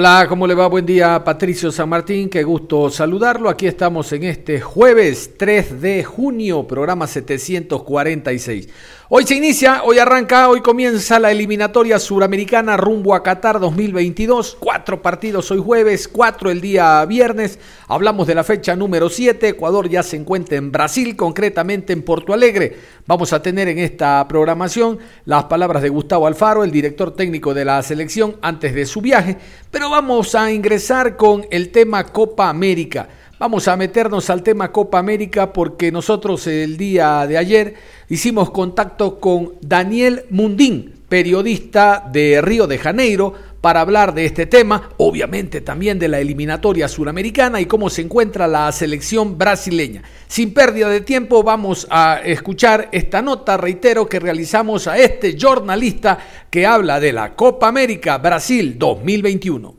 Hola, ¿cómo le va? Buen día, Patricio San Martín, qué gusto saludarlo. Aquí estamos en este jueves 3 de junio, programa 746. Hoy se inicia, hoy arranca, hoy comienza la eliminatoria suramericana rumbo a Qatar 2022. Cuatro partidos hoy jueves, cuatro el día viernes. Hablamos de la fecha número 7. Ecuador ya se encuentra en Brasil, concretamente en Porto Alegre. Vamos a tener en esta programación las palabras de Gustavo Alfaro, el director técnico de la selección, antes de su viaje. Pero vamos a ingresar con el tema Copa América. Vamos a meternos al tema Copa América porque nosotros el día de ayer hicimos contacto con Daniel Mundín, periodista de Río de Janeiro, para hablar de este tema, obviamente también de la eliminatoria suramericana y cómo se encuentra la selección brasileña. Sin pérdida de tiempo vamos a escuchar esta nota, reitero, que realizamos a este jornalista que habla de la Copa América Brasil 2021.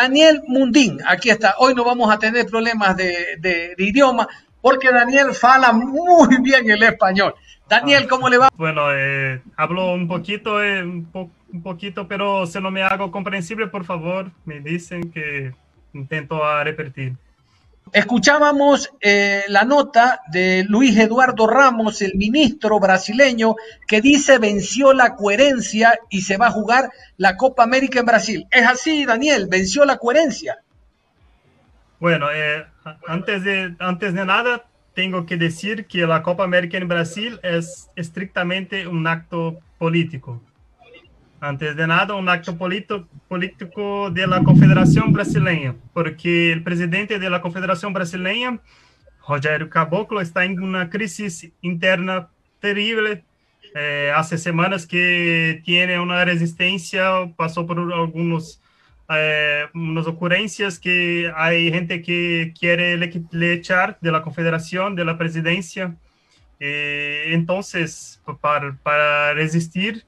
Daniel Mundín, aquí está. Hoy no vamos a tener problemas de, de- de idioma porque Daniel fala muy bien el español. Daniel, ¿cómo le va? Bueno, eh, hablo un poquito, eh, un, po- un poquito, pero si no me hago comprensible, por favor, me dicen que intento a repetir. Escuchábamos eh, la nota de Luis Eduardo Ramos, el ministro brasileño, que dice venció la coherencia y se va a jugar la Copa América en Brasil. ¿Es así, Daniel? ¿Venció la coherencia? Bueno, eh, antes, de, antes de nada, tengo que decir que la Copa América en Brasil es estrictamente un acto político. Antes de nada, un acto político, político de la Confederación Brasileña, porque el presidente de la Confederación Brasileña, Rogério Caboclo, está en una crisis interna terrible. Eh, hace semanas que tiene una resistencia, pasó por algunos eh, unas ocurrencias que hay gente que quiere le, le echar de la confederación, de la presidencia. Eh, entonces, para, para resistir,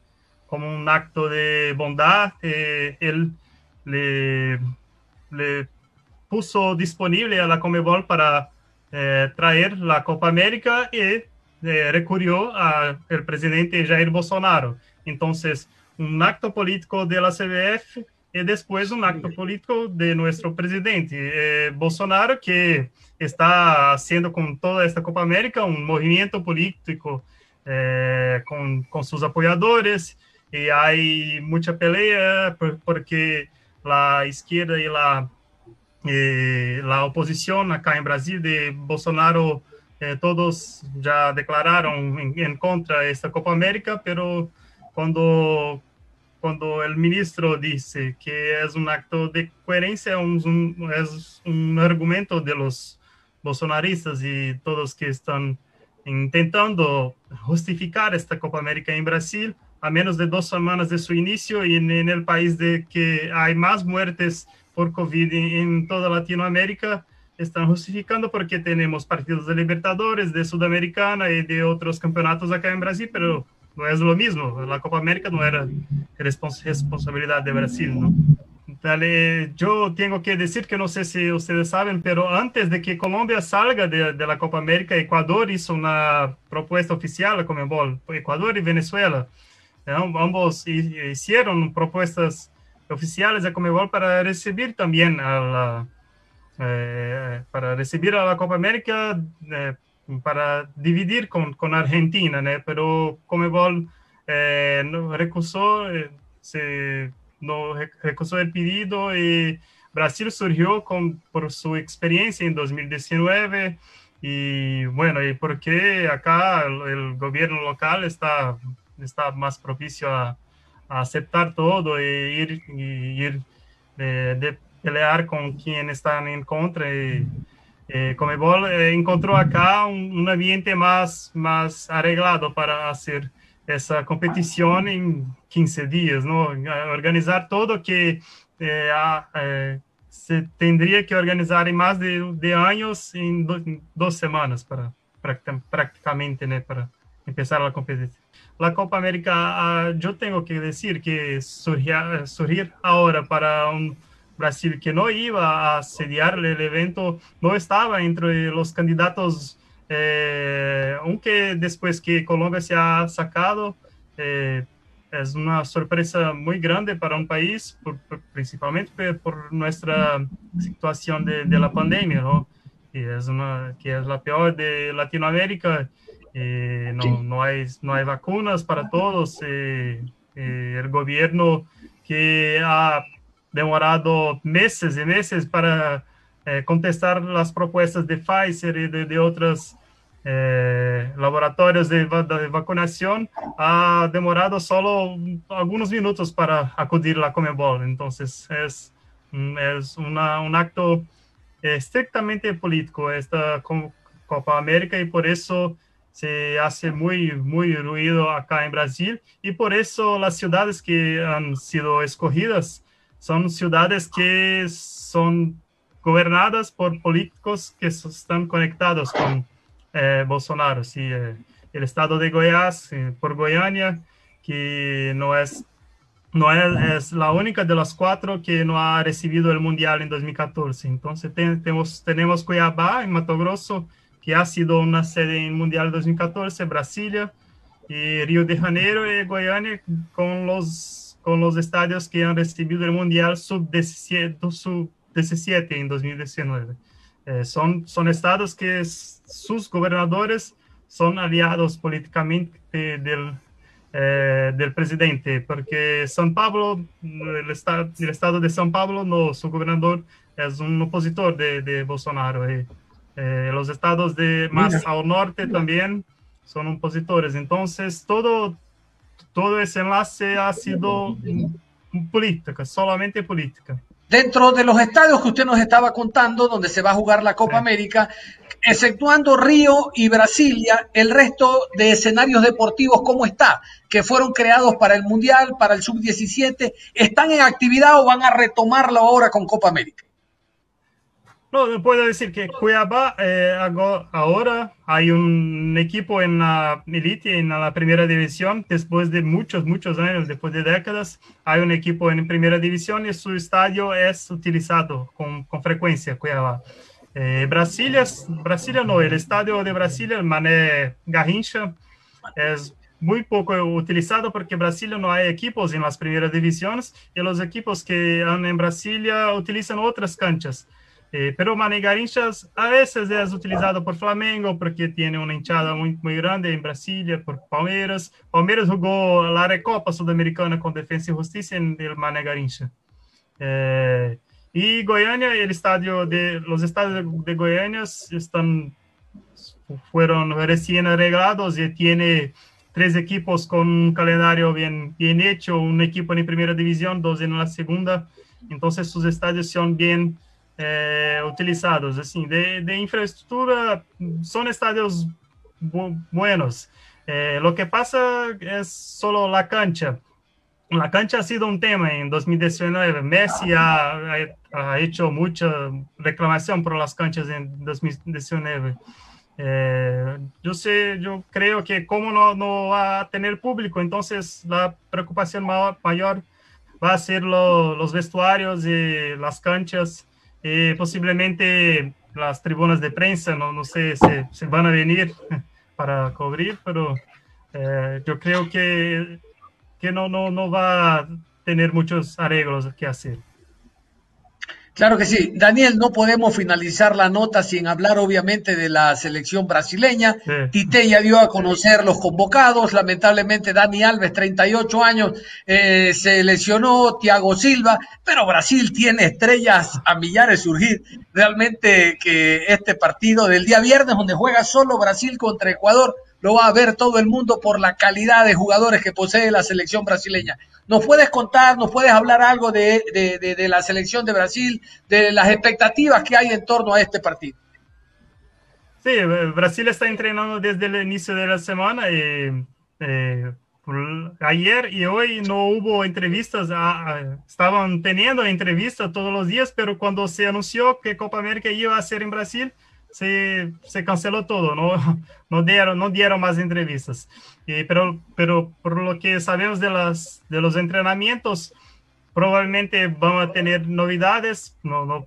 como un acto de bondad, eh, él le, le puso disponible a la Comebol para eh, traer la Copa América y eh, recurrió al presidente Jair Bolsonaro. Entonces, un acto político de la CBF y después un acto político de nuestro presidente eh, Bolsonaro, que está haciendo con toda esta Copa América un movimiento político eh, con, con sus apoyadores y hay mucha pelea por- porque la izquierda y la, eh, la oposición acá en Brasil de Bolsonaro, eh, todos ya declararon en, en contra de esta Copa América, pero cuando, cuando el ministro dice que es un acto de coherencia, un- un- es un argumento de los bolsonaristas y todos que están intentando justificar esta Copa América en Brasil a menos de dos semanas de su inicio y en, en el país de que hay más muertes por COVID en, en toda Latinoamérica, están justificando porque tenemos partidos de Libertadores, de Sudamericana y de otros campeonatos acá en Brasil, pero no es lo mismo. La Copa América no era respons- responsabilidad de Brasil, ¿no? Dale, yo tengo que decir que no sé si ustedes saben, pero antes de que Colombia salga de, de la Copa América, Ecuador hizo una propuesta oficial a Comebol, Ecuador y Venezuela. Ambos hi- hicieron propuestas oficiales a Comebol para recibir también a la, eh, para recibir a la Copa América, eh, para dividir con, con Argentina, pero Comebol eh, no, recusó, eh, se, no el pedido y Brasil surgió con, por su experiencia en 2019 y bueno, y porque acá el gobierno local está, está más propicio a, a aceptar todo e ir, ir de, de pelear con quien están en contra y, eh, Comebol eh, encontró acá un, ambiente más, más arreglado para hacer esa competición en 15 días, ¿no? Organizar todo que eh, eh, se tendría que organizar en más de, de años en, do, semanas para prácticamente, ¿no? Para empezar la competición. La Copa América, uh, yo tengo que decir que surgir, surgir ahora para un Brasil que no iba a sediar el evento, no estaba entre los candidatos, eh, aunque después que Colombia se ha sacado, eh, es una sorpresa muy grande para un país, principalmente por nuestra situación de, la pandemia, ¿no? Y es una, que es la peor de Latinoamérica. Eh, no, no, hay, no hay vacunas para todos. Eh, eh, el gobierno que ha demorado meses y meses para eh, contestar las propuestas de Pfizer y de, de otros laboratorios de, de, vacunación, ha demorado solo algunos minutos para acudir a la Comebol. Entonces, es, es una, un acto estrictamente político esta Copa América y por eso se hace muy, muy ruido acá en Brasil y por eso las ciudades que han sido escogidas son ciudades que son gobernadas por políticos que están conectados con eh, Bolsonaro. Sí, eh, el estado de Goiás, eh, por Goiânia, que no es, no es, es, la única de las cuatro que no ha recibido el Mundial en 2014. Entonces ten, tenemos, tenemos Cuiabá, en Mato Grosso, que ha sido una sede en Mundial 2014, Brasilia, y Río de Janeiro y Goiânia con los con los estadios que han recibido el Mundial Sub-17 sub en 2019. Eh, son, son estados que es, sus gobernadores son aliados políticamente del, eh, del presidente, porque San Pablo, el, estado, el estado de San Pablo, no, su gobernador es un opositor de, de Bolsonaro. Y, eh, los estados de más Mira. al norte también son opositores. Entonces, todo todo ese enlace ha sido política, solamente política. Dentro de los estadios que usted nos estaba contando, donde se va a jugar la Copa sí. América, exceptuando Río y Brasilia, el resto de escenarios deportivos, ¿cómo está? Que fueron creados para el Mundial, para el Sub-17, ¿están en actividad o van a retomarlo ahora con Copa América? No, puedo decir que Cuiabá eh, ahora hay un equipo en la elite, en la primera división, después de muchos, muchos años, después de décadas, hay un equipo en primera división y su estadio es utilizado con, con frecuencia, Cuiabá. Eh, Brasilia, Brasilia no, el estadio de Brasilia, el Mané Garrincha, es muy poco utilizado porque en Brasilia no hay equipos en las primeras divisiones y los equipos que han en Brasilia utilizan otras canchas. Eh, pero Mané Garrinchas a veces es utilizado por Flamengo porque tiene una hinchada muy, muy grande en Brasilia, por Palmeiras. Palmeiras jugó la Recopa Sudamericana con Defensa y Justicia en el Mané Garrincha. Eh, y Goiânia, el estadio de, los estadios de Goiânia están, fueron recién arreglados y tiene tres equipos con un calendario bien, bien hecho, un equipo en primera división, dos en la segunda. Entonces sus estadios son bien é, utilizados. Assim, de, de, infraestrutura, são estádios bu buenos. Eh, lo que pasa es solo la cancha. La cancha ha sido un tema en 2019. Messi ha, ha hecho mucha reclamación por las canchas en 2019. Eh, sé, yo creo que como no, no, va a público, entonces la preocupación mayor, mayor va a ser lo, los vestuarios y las canchas eh, posiblemente las tribunas de prensa, no, sé si, si, van a venir para cubrir, pero eh, yo creo que, que no, no, no va a tener muchos arreglos que hacer. Claro que sí. Daniel, no podemos finalizar la nota sin hablar obviamente de la selección brasileña. Sí. Tite ya dio a conocer los convocados. Lamentablemente Dani Alves, 38 años, eh, se lesionó, Thiago Silva, pero Brasil tiene estrellas a millares surgir. Realmente que este partido del día viernes, donde juega solo Brasil contra Ecuador, lo va a ver todo el mundo por la calidad de jugadores que posee la selección brasileña. ¿Nos puedes contar, nos puedes hablar algo de, de, de, de la selección de Brasil, de las expectativas que hay en torno a este partido? Sí, Brasil está entrenando desde el inicio de la semana. Y, eh, ayer y hoy no hubo entrevistas, ah, ah, estaban teniendo entrevistas todos los días, pero cuando se anunció que Copa América iba a ser en Brasil, se, se canceló todo, no, no, dieron, no dieron más entrevistas. pero, pero por lo que sabemos de, las, de los entrenamientos, probablemente van a tener novedades, no, no,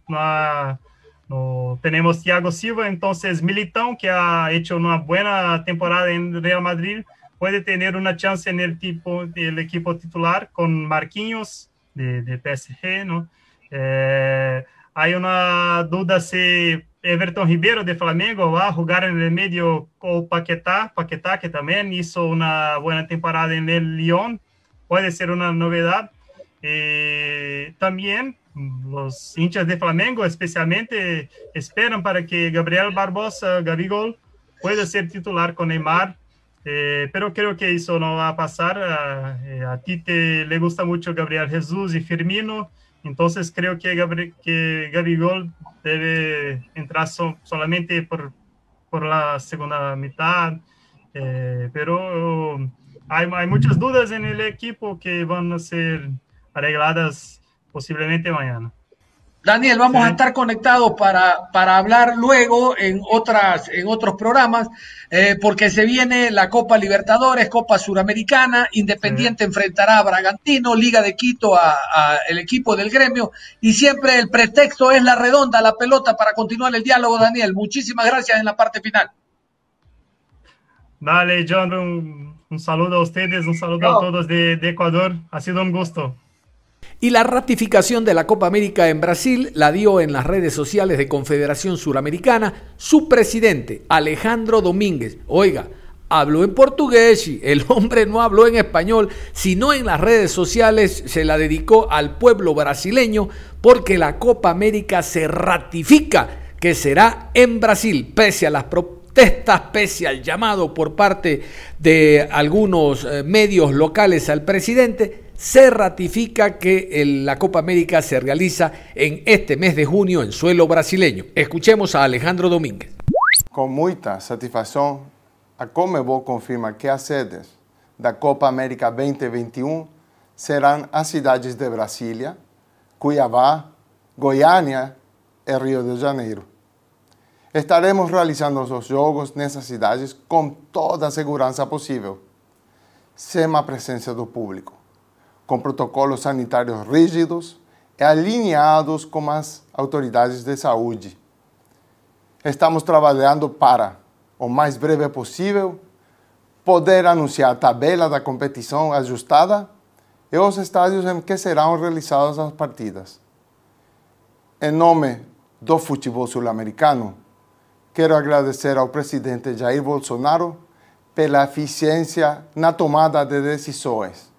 no, tenemos Thiago Silva, entonces Militão, que ha hecho una buena temporada en Real Madrid, puede tener una chance en el, tipo, el equipo titular con Marquinhos de, de PSG, ¿no? Eh, hay una duda si Everton Ribeiro de Flamengo va a jugar en el medio con Paquetá, Paquetá que también hizo una buena temporada en el Lyon, puede ser una novedad. Eh, también los hinchas de Flamengo especialmente esperan para que Gabriel Barbosa, Gabigol, pueda ser titular con Neymar, eh, pero creo que eso no va a pasar. Eh, a ti te le gusta mucho Gabriel Jesús y Firmino, entonces creo que, Gabri que debe entrar solamente por, por la segunda mitad, eh, pero hay, hay, muchas dudas en el equipo que van a ser arregladas posiblemente mañana. Daniel, vamos a estar conectados para, para hablar luego en, otras, en otros programas, eh, porque se viene la Copa Libertadores, Copa Suramericana, Independiente enfrentará a Bragantino, Liga de Quito a, el equipo del gremio, y siempre el pretexto es la redonda, la pelota para continuar el diálogo, Daniel. Muchísimas gracias en la parte final. Dale, John, un, saludo a ustedes, un saludo a todos de Ecuador. Ha sido un gusto. Y la ratificación de la Copa América en Brasil la dio en las redes sociales de Confederación Suramericana su presidente, Alejandro Domínguez. Oiga, habló en portugués y el hombre no habló en español, sino en las redes sociales se la dedicó al pueblo brasileño porque la Copa América se ratifica que será en Brasil, pese a las protestas, pese al llamado por parte de algunos eh, medios locales al presidente, se ratifica que la Copa América se realiza en este mes de junio en suelo brasileño. Escuchemos a Alejandro Domínguez. Con mucha satisfacción, a Comebol confirma que las sedes la Copa América 2021 serán las ciudades de Brasilia, Cuiabá, Goiânia y Río de Janeiro. Estaremos realizando los Juegos esas ciudades con toda la seguridad posible, sin la presencia del público com protocolos sanitários rígidos e alinhados com as autoridades de saúde. Estamos trabalhando para, o mais breve possível, poder anunciar a tabela da competição ajustada e os estádios em que serão realizadas as partidas. Em nome do futebol sul-americano, quero agradecer ao presidente Jair Bolsonaro pela eficiência na tomada de decisões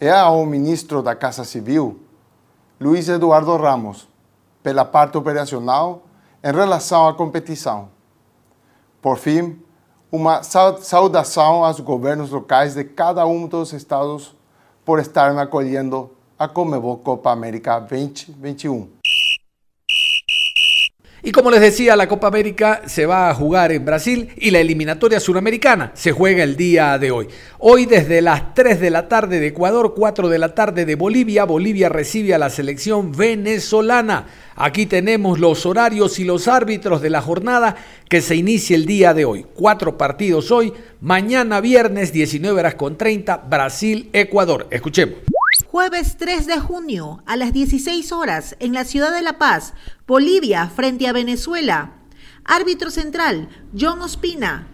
e ao ministro da Casa Civil, Luiz Eduardo Ramos, pela parte operacional em relação à competição. Por fim, uma saudação aos governos locais de cada um dos estados por estarem acolhendo a Comebol Copa América 2021. Y como les decía, la Copa América se va a jugar en Brasil y la eliminatoria suramericana se juega el día de hoy. Hoy desde las 3 de la tarde de Ecuador, 4 de la tarde de Bolivia, Bolivia recibe a la selección venezolana. Aquí tenemos los horarios y los árbitros de la jornada que se inicia el día de hoy. Cuatro partidos hoy, mañana viernes 19 horas con 30, Brasil-Ecuador. Escuchemos. Jueves 3 de junio a las 16 horas en la ciudad de La Paz, Bolivia frente a Venezuela. Árbitro central, John Ospina.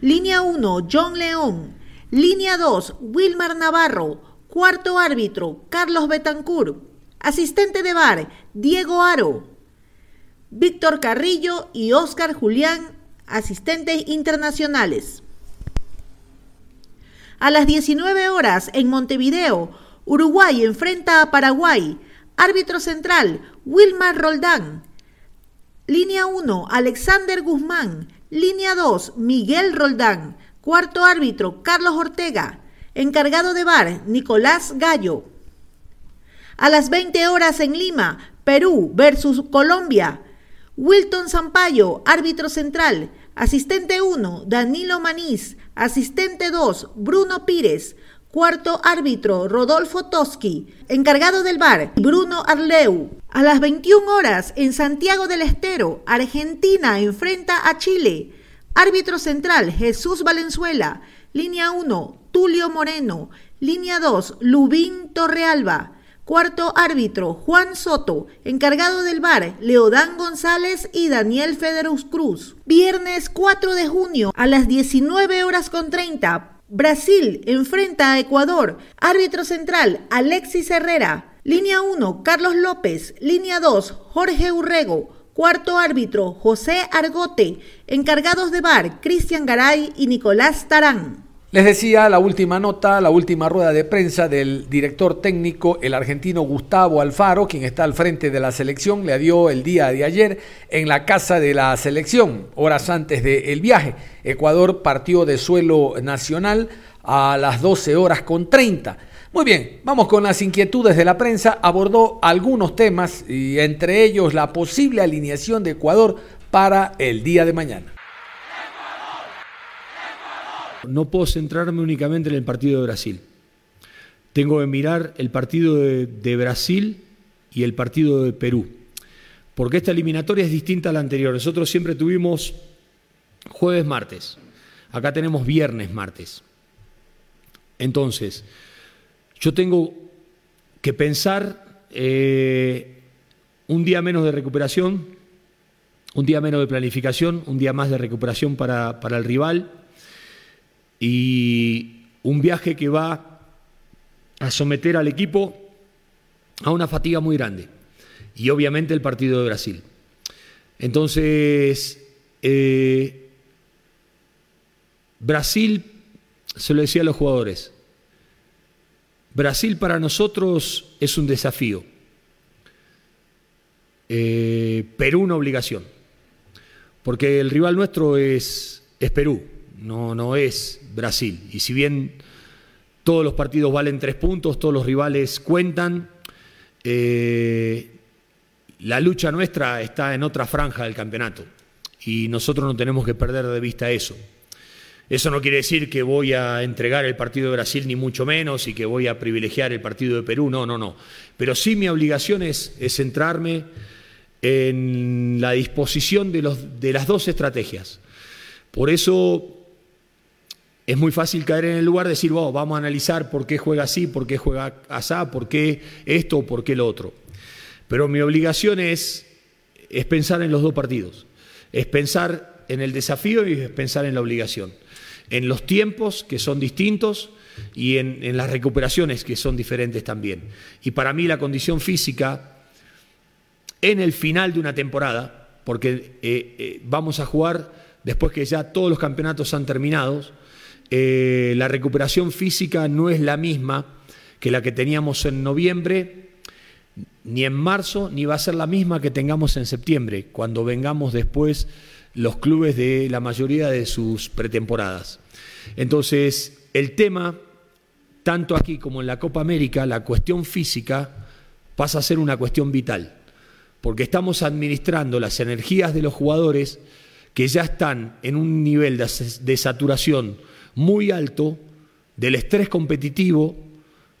Línea 1, John León. Línea 2, Wilmar Navarro. Cuarto árbitro, Carlos Betancourt. Asistente de bar, Diego Aro. Víctor Carrillo y Oscar Julián, asistentes internacionales. A las 19 horas en Montevideo, Uruguay enfrenta a Paraguay. Árbitro central, Wilmar Roldán. Línea 1, Alexander Guzmán. Línea 2, Miguel Roldán. Cuarto árbitro, Carlos Ortega. Encargado de bar, Nicolás Gallo. A las 20 horas en Lima, Perú versus Colombia. Wilton Sampaio, árbitro central. Asistente 1, Danilo Manís. Asistente 2, Bruno Pires. Cuarto árbitro, Rodolfo Toski. Encargado del bar, Bruno Arleu. A las 21 horas, en Santiago del Estero, Argentina enfrenta a Chile. Árbitro central, Jesús Valenzuela. Línea 1, Tulio Moreno. Línea 2, Lubín Torrealba. Cuarto árbitro, Juan Soto. Encargado del bar, Leodán González y Daniel Federus Cruz. Viernes 4 de junio a las 19 horas con 30. Brasil enfrenta a Ecuador. Árbitro central, Alexis Herrera. Línea 1, Carlos López. Línea 2, Jorge Urrego. Cuarto árbitro, José Argote. Encargados de bar, Cristian Garay y Nicolás Tarán. Les decía la última nota, la última rueda de prensa del director técnico, el argentino Gustavo Alfaro, quien está al frente de la selección, le dio el día de ayer en la casa de la selección, horas antes del viaje. Ecuador partió de suelo nacional a las 12 horas con 30. Muy bien, vamos con las inquietudes de la prensa. Abordó algunos temas y entre ellos la posible alineación de Ecuador para el día de mañana. No puedo centrarme únicamente en el partido de Brasil. Tengo que mirar el partido de, Brasil y el partido de Perú. Porque esta eliminatoria es distinta a la anterior. Nosotros siempre tuvimos jueves, martes. Acá tenemos viernes, martes. Entonces, yo tengo que pensar eh, un día menos de recuperación, un día menos de planificación, un día más de recuperación para, para el rival y un viaje que va a someter al equipo a una fatiga muy grande y obviamente el partido de Brasil. Entonces, eh, Brasil, se lo decía a los jugadores, Brasil para nosotros es un desafío, eh, Perú una obligación, porque el rival nuestro es, es Perú no, no es Brasil. Y si bien todos los partidos valen tres puntos, todos los rivales cuentan, eh, la lucha nuestra está en otra franja del campeonato y nosotros no tenemos que perder de vista eso. Eso no quiere decir que voy a entregar el partido de Brasil ni mucho menos y que voy a privilegiar el partido de Perú, no, no, no. Pero sí mi obligación es, centrarme en la disposición de, las dos estrategias. Por eso es muy fácil caer en el lugar de decir, vamos a analizar por qué juega así, por qué juega asá, por qué esto, por qué lo otro. Pero mi obligación es, pensar en los dos partidos, es pensar en el desafío y es pensar en la obligación, en los tiempos que son distintos y en, las recuperaciones que son diferentes también. Y para mí la condición física en el final de una temporada, porque eh, eh, vamos a jugar después que ya todos los campeonatos han terminado, eh, la recuperación física no es la misma que la que teníamos en noviembre, ni en marzo, ni va a ser la misma que tengamos en septiembre, cuando vengamos después los clubes de la mayoría de sus pretemporadas. Entonces, el tema, tanto aquí como en la Copa América, la cuestión física pasa a ser una cuestión vital, porque estamos administrando las energías de los jugadores que ya están en un nivel de saturación muy alto del estrés competitivo,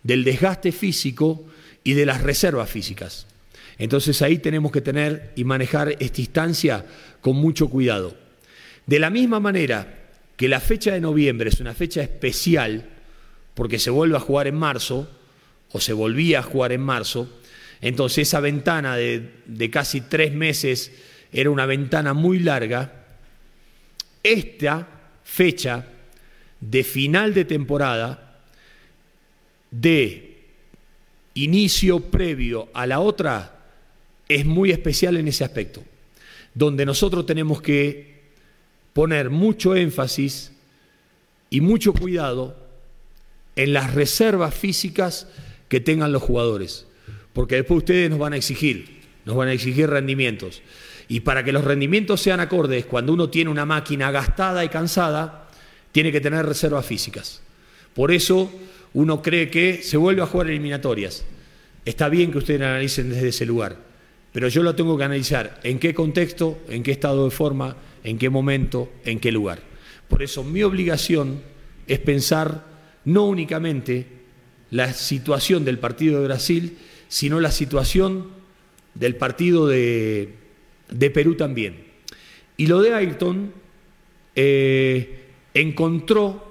del desgaste físico y de las reservas físicas. Entonces ahí tenemos que tener y manejar esta instancia con mucho cuidado. De la misma manera que la fecha de noviembre es una fecha especial, porque se vuelve a jugar en marzo, o se volvía a jugar en marzo, entonces esa ventana de, de casi tres meses era una ventana muy larga, esta fecha de final de temporada, de inicio previo a la otra, es muy especial en ese aspecto, donde nosotros tenemos que poner mucho énfasis y mucho cuidado en las reservas físicas que tengan los jugadores, porque después ustedes nos van a exigir, nos van a exigir rendimientos. Y para que los rendimientos sean acordes, cuando uno tiene una máquina gastada y cansada, tiene que tener reservas físicas. Por eso uno cree que se vuelve a jugar eliminatorias. Está bien que ustedes analicen desde ese lugar, pero yo lo tengo que analizar en qué contexto, en qué estado de forma, en qué momento, en qué lugar. Por eso mi obligación es pensar no únicamente la situación del partido de Brasil, sino la situación del partido de, Perú también. Y lo de Ayrton eh, encontró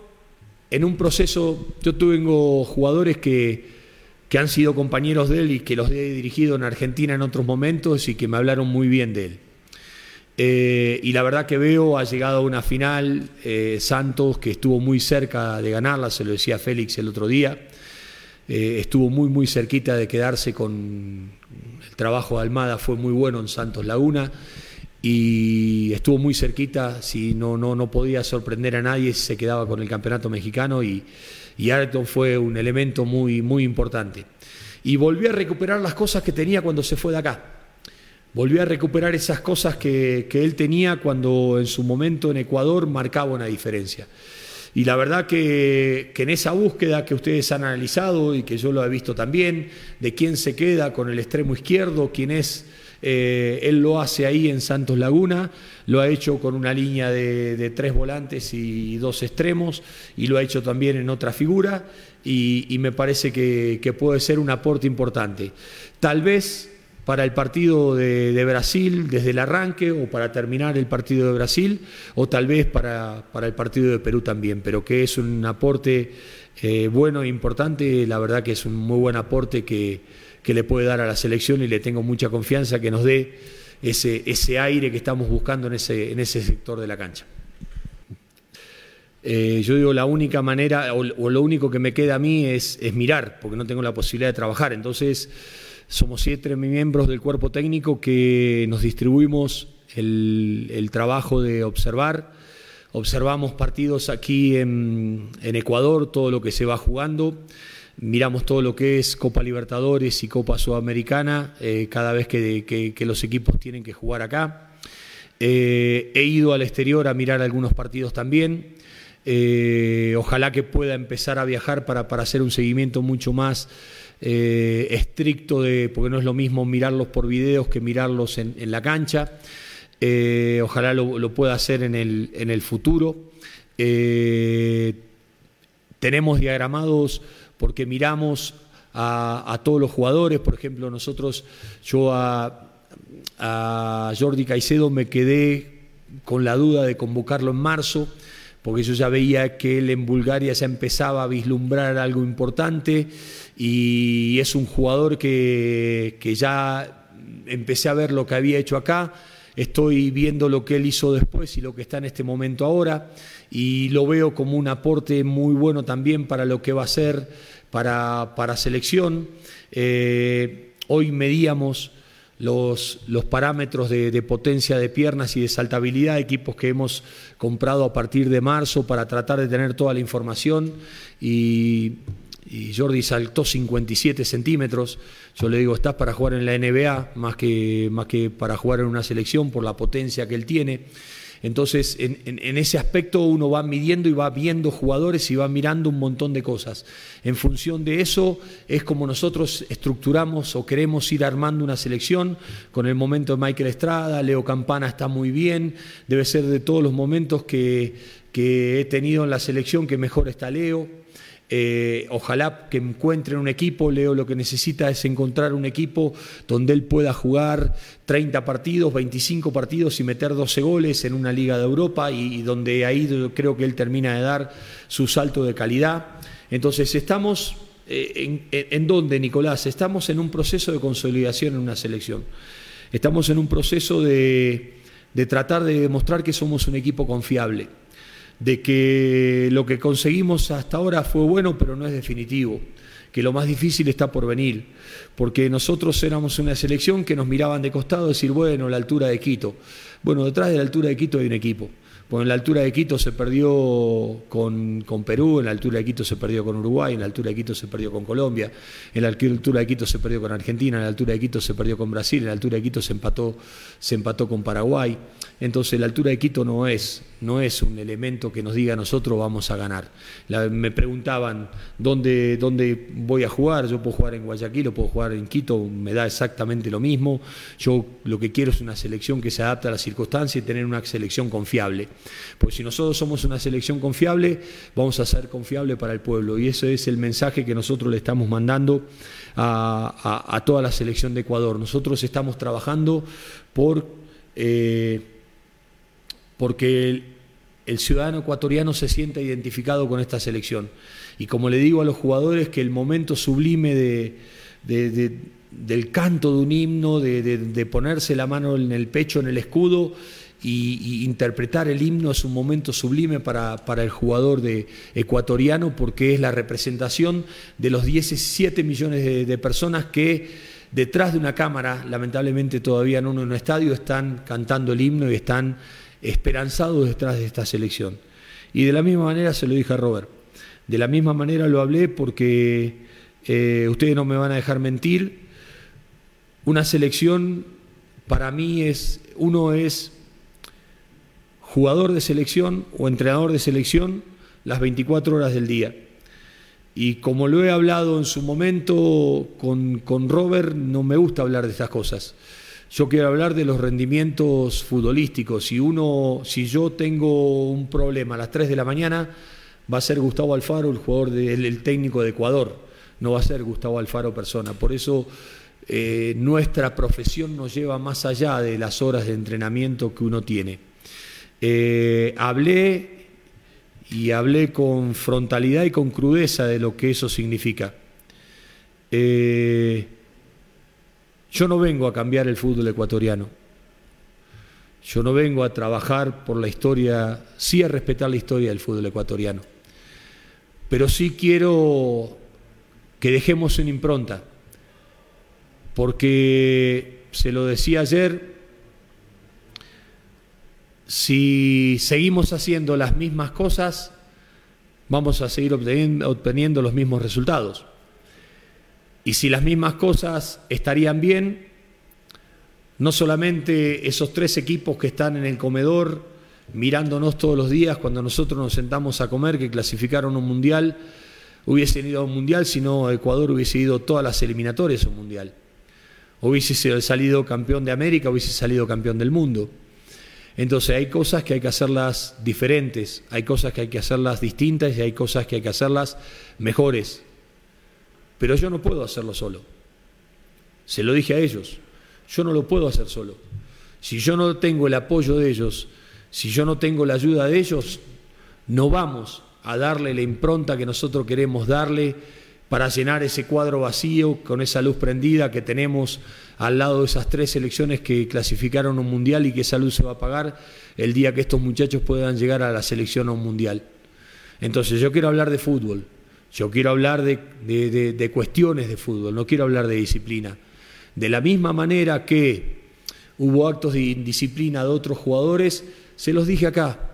en un proceso, yo tengo jugadores que, que han sido compañeros de él y que los he dirigido en Argentina en otros momentos y que me hablaron muy bien de él. Eh, y la verdad que veo, ha llegado a una final eh, Santos que estuvo muy cerca de ganarla, se lo decía Félix el otro día, eh, estuvo muy muy cerquita de quedarse con el trabajo de Almada, fue muy bueno en Santos Laguna y estuvo muy cerquita, si no, no, no podía sorprender a nadie, se quedaba con el campeonato mexicano y, y Ayrton fue un elemento muy, muy importante. Y volvió a recuperar las cosas que tenía cuando se fue de acá. Volvió a recuperar esas cosas que, él tenía cuando en su momento en Ecuador marcaba una diferencia. Y la verdad que, que, en esa búsqueda que ustedes han analizado y que yo lo he visto también, de quién se queda con el extremo izquierdo, quién es eh, él lo hace ahí en Santos Laguna, lo ha hecho con una línea de, tres volantes y dos extremos, y lo ha hecho también en otra figura, y, me parece que, puede ser un aporte importante. Tal vez para el partido de, Brasil desde el arranque o para terminar el partido de Brasil o tal vez para, el partido de Perú también, pero que es un aporte eh, bueno e importante, la verdad que es un muy buen aporte que, que le puede dar a la selección y le tengo mucha confianza que nos dé ese, ese aire que estamos buscando en ese, en ese sector de la cancha. Eh, yo digo, la única manera, o, lo único que me queda a mí es, es, mirar, porque no tengo la posibilidad de trabajar. Entonces, somos siete miembros del cuerpo técnico que nos distribuimos el, el trabajo de observar. Observamos partidos aquí en, en Ecuador, todo lo que se va jugando miramos todo lo que es Copa Libertadores y Copa Sudamericana eh, cada vez que, los equipos tienen que jugar acá. Eh, he ido al exterior a mirar algunos partidos también. Eh, ojalá que pueda empezar a viajar para, para hacer un seguimiento mucho más estricto, de, porque no es lo mismo mirarlos por videos que mirarlos en, la cancha. ojalá lo, pueda hacer en el, en el futuro. tenemos diagramados porque miramos a, todos los jugadores, por ejemplo, nosotros, yo a, Jordi Caicedo me quedé con la duda de convocarlo en marzo, porque yo ya veía que él en Bulgaria ya empezaba a vislumbrar algo importante y es un jugador que, que ya empecé a ver lo que había hecho acá, estoy viendo lo que él hizo después y lo que está en este momento ahora y lo veo como un aporte muy bueno también para lo que va a ser para, para selección. Eh, hoy medíamos los, los parámetros de, potencia de piernas y de saltabilidad, equipos que hemos comprado a partir de marzo para tratar de tener toda la información y, y Jordi saltó 57 centímetros. Yo le digo, estás para jugar en la NBA más que, más que para jugar en una selección por la potencia que él tiene. Entonces, en, ese aspecto uno va midiendo y va viendo jugadores y va mirando un montón de cosas. En función de eso es como nosotros estructuramos o queremos ir armando una selección. Con el momento de Michael Estrada, Leo Campana está muy bien, debe ser de todos los momentos que, que he tenido en la selección que mejor está Leo. Eh, ojalá que encuentren un equipo. Leo lo que necesita es encontrar un equipo donde él pueda jugar 30 partidos, 25 partidos y meter 12 goles en una liga de Europa y, donde ahí creo que él termina de dar su salto de calidad. Entonces estamos eh, en, en, dónde, Nicolás? Estamos en un proceso de consolidación en una selección. Estamos en un proceso de tratar de demostrar que somos un equipo confiable de que lo que conseguimos hasta ahora fue bueno, pero no es definitivo, que lo más difícil está por venir, porque nosotros éramos una selección que nos miraban de costado decir, bueno, la altura de Quito. Bueno, detrás de la altura de Quito hay un equipo. Pues en la altura de Quito se perdió con, Perú, en la altura de Quito se perdió con Uruguay, en la altura de Quito se perdió con Colombia, en la altura de Quito se perdió con Argentina, en la altura de Quito se perdió con Brasil, en la altura de Quito se empató, se empató con Paraguay. Entonces la altura de Quito no es, no es un elemento que nos diga nosotros vamos a ganar. me preguntaban ¿dónde, dónde voy a jugar, yo puedo jugar en Guayaquil o puedo jugar en Quito, me da exactamente lo mismo. Yo lo que quiero es una selección que se adapte a las circunstancias y tener una selección confiable. Pues si nosotros somos una selección confiable, vamos a ser confiable para el pueblo. Y ese es el mensaje que nosotros le estamos mandando a, toda la selección de Ecuador. Nosotros estamos trabajando por... Eh, porque el, ciudadano ecuatoriano se sienta identificado con esta selección. Y como le digo a los jugadores, que el momento sublime del canto de un himno, de, ponerse la mano en el pecho, en el escudo, y, interpretar el himno es un momento sublime para, el jugador de, ecuatoriano porque es la representación de los 17 millones de, personas que detrás de una cámara, lamentablemente todavía no en un estadio, están cantando el himno y están esperanzados detrás de esta selección. Y de la misma manera se lo dije a Robert. De la misma manera lo hablé porque eh, ustedes no me van a dejar mentir. Una selección para mí es, uno es jugador de selección o entrenador de selección las 24 horas del día. Y como lo he hablado en su momento con, con Robert, no me gusta hablar de estas cosas. Yo quiero hablar de los rendimientos futbolísticos. Si uno, si yo tengo un problema a las 3 de la mañana, va a ser Gustavo Alfaro, el jugador del técnico de Ecuador. No va a ser Gustavo Alfaro persona. Por eso eh, nuestra profesión nos lleva más allá de las horas de entrenamiento que uno tiene. Eh, hablé y hablé con frontalidad y con crudeza de lo que eso significa. Eh, yo no vengo a cambiar el fútbol ecuatoriano. Yo no vengo a trabajar por la historia, sí a respetar la historia del fútbol ecuatoriano. Pero sí quiero que dejemos una impronta. Porque, se lo decía ayer, si seguimos haciendo las mismas cosas, vamos a seguir obteniendo, los mismos resultados. Y si las mismas cosas estarían bien, no solamente esos tres equipos que están en el comedor mirándonos todos los días cuando nosotros nos sentamos a comer, que clasificaron un mundial, hubiesen ido a un mundial, sino Ecuador hubiese ido todas las eliminatorias a un mundial. Hubiese salido campeón de América, hubiese salido campeón del mundo. Entonces hay cosas que hay que hacerlas diferentes, hay cosas que hay que hacerlas distintas y hay cosas que hay que hacerlas mejores. Pero yo no puedo hacerlo solo. Se lo dije a ellos. Yo no lo puedo hacer solo. Si yo no tengo el apoyo de ellos, si yo no tengo la ayuda de ellos, no vamos a darle la impronta que nosotros queremos darle para llenar ese cuadro vacío con esa luz prendida que tenemos al lado de esas tres selecciones que clasificaron un mundial y que esa luz se va a apagar el día que estos muchachos puedan llegar a la selección a un mundial. Entonces yo quiero hablar de fútbol, yo quiero hablar de, cuestiones de fútbol, no quiero hablar de disciplina. De la misma manera que hubo actos de indisciplina de otros jugadores, se los dije acá.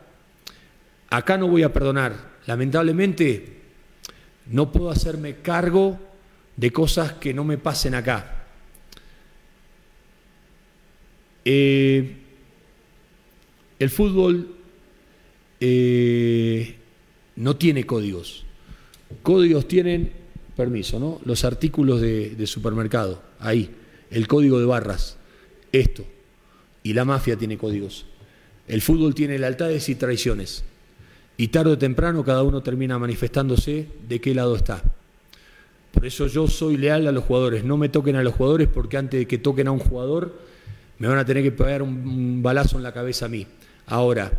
Acá no voy a perdonar. Lamentablemente no puedo hacerme cargo de cosas que no me pasen acá. Eh, el fútbol eh, no tiene códigos. Códigos tienen, permiso, ¿no? Los artículos de, supermercado, ahí, el código de barras, esto. Y la mafia tiene códigos. El fútbol tiene lealtades y traiciones. Y tarde o temprano cada uno termina manifestándose de qué lado está. Por eso yo soy leal a los jugadores. No me toquen a los jugadores porque antes de que toquen a un jugador me van a tener que pegar un balazo en la cabeza a mí. Ahora,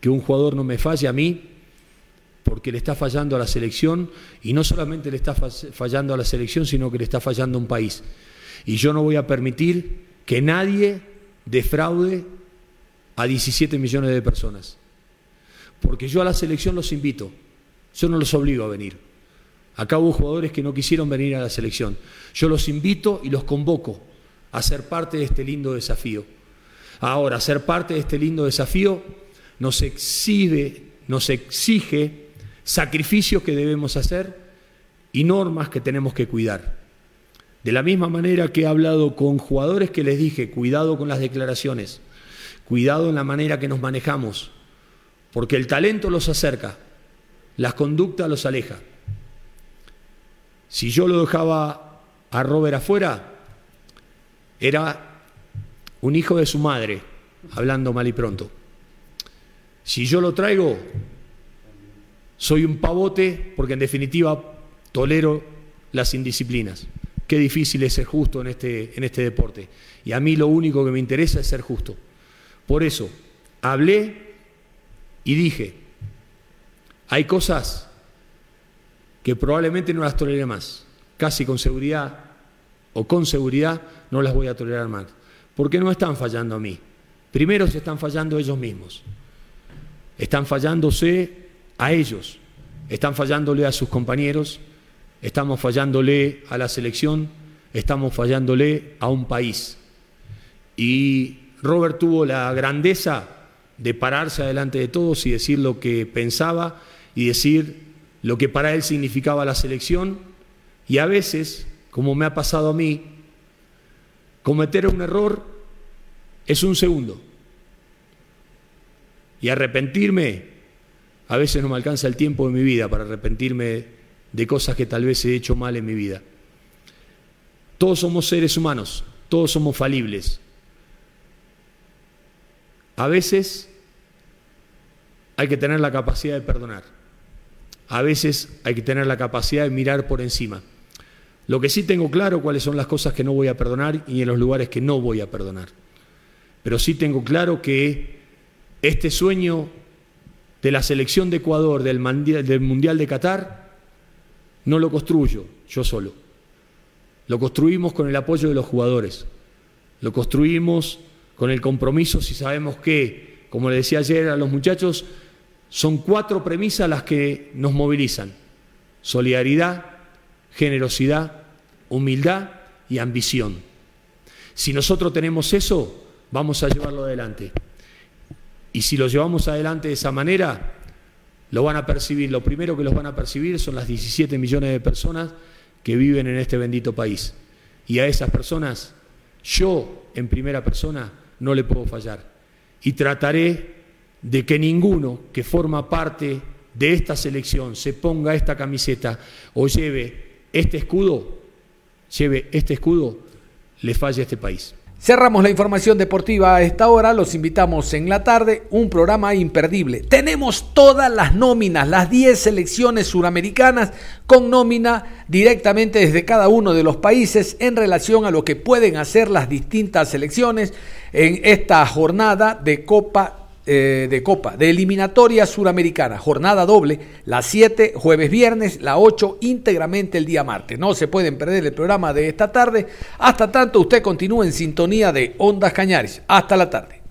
que un jugador no me falle a mí porque le está fallando a la selección y no solamente le está fallando a la selección, sino que le está fallando a un país. Y yo no voy a permitir que nadie defraude a 17 millones de personas. Porque yo a la selección los invito, yo no los obligo a venir. Acá hubo jugadores que no quisieron venir a la selección. Yo los invito y los convoco a ser parte de este lindo desafío. Ahora, ser parte de este lindo desafío nos exige, nos exige sacrificios que debemos hacer y normas que tenemos que cuidar. De la misma manera que he hablado con jugadores que les dije, cuidado con las declaraciones, cuidado en la manera que nos manejamos, porque el talento los acerca, las conductas los aleja. Si yo lo dejaba a Robert afuera, era un hijo de su madre, hablando mal y pronto. Si yo lo traigo, soy un pavote porque en definitiva tolero las indisciplinas. Qué difícil es ser justo en este, en este deporte. Y a mí lo único que me interesa es ser justo. Por eso, hablé y dije, hay cosas que probablemente no las toleré más. Casi con seguridad o con seguridad no las voy a tolerar más. Porque no están fallando a mí. Primero se están fallando ellos mismos. Están fallándose a ellos. Están fallándole a sus compañeros. Estamos fallándole a la selección. Estamos fallándole a un país. Y Robert tuvo la grandeza de pararse adelante de todos y decir lo que pensaba y decir lo que para él significaba la selección. Y a veces, como me ha pasado a mí, cometer un error es un segundo. Y arrepentirme, a veces no me alcanza el tiempo de mi vida para arrepentirme de cosas que tal vez he hecho mal en mi vida. Todos somos seres humanos, todos somos falibles. A veces hay que tener la capacidad de perdonar. A veces hay que tener la capacidad de mirar por encima. Lo que sí tengo claro cuáles son las cosas que no voy a perdonar y en los lugares que no voy a perdonar. Pero sí tengo claro que este sueño de la selección de Ecuador del Mundial de Qatar no lo construyo yo solo. Lo construimos con el apoyo de los jugadores. Lo construimos con el compromiso si sabemos que, como le decía ayer a los muchachos, son cuatro premisas las que nos movilizan. Solidaridad, generosidad, humildad y ambición. Si nosotros tenemos eso, vamos a llevarlo adelante. Y si lo llevamos adelante de esa manera, lo van a percibir. Lo primero que los van a percibir son las 17 millones de personas que viven en este bendito país. Y a esas personas, yo en primera persona, no le puedo fallar. Y trataré de que ninguno que forma parte de esta selección se ponga esta camiseta o lleve este escudo, lleve este escudo, le falle a este país. Cerramos la información deportiva a esta hora, los invitamos en la tarde, un programa imperdible. Tenemos todas las nóminas, las 10 selecciones suramericanas con nómina directamente desde cada uno de los países en relación a lo que pueden hacer las distintas selecciones en esta jornada de Copa eh, de Copa, de eliminatoria suramericana, jornada doble, las 7 jueves viernes, la 8 íntegramente el día martes. No se pueden perder el programa de esta tarde. Hasta tanto usted continúe en sintonía de Ondas Cañares. Hasta la tarde.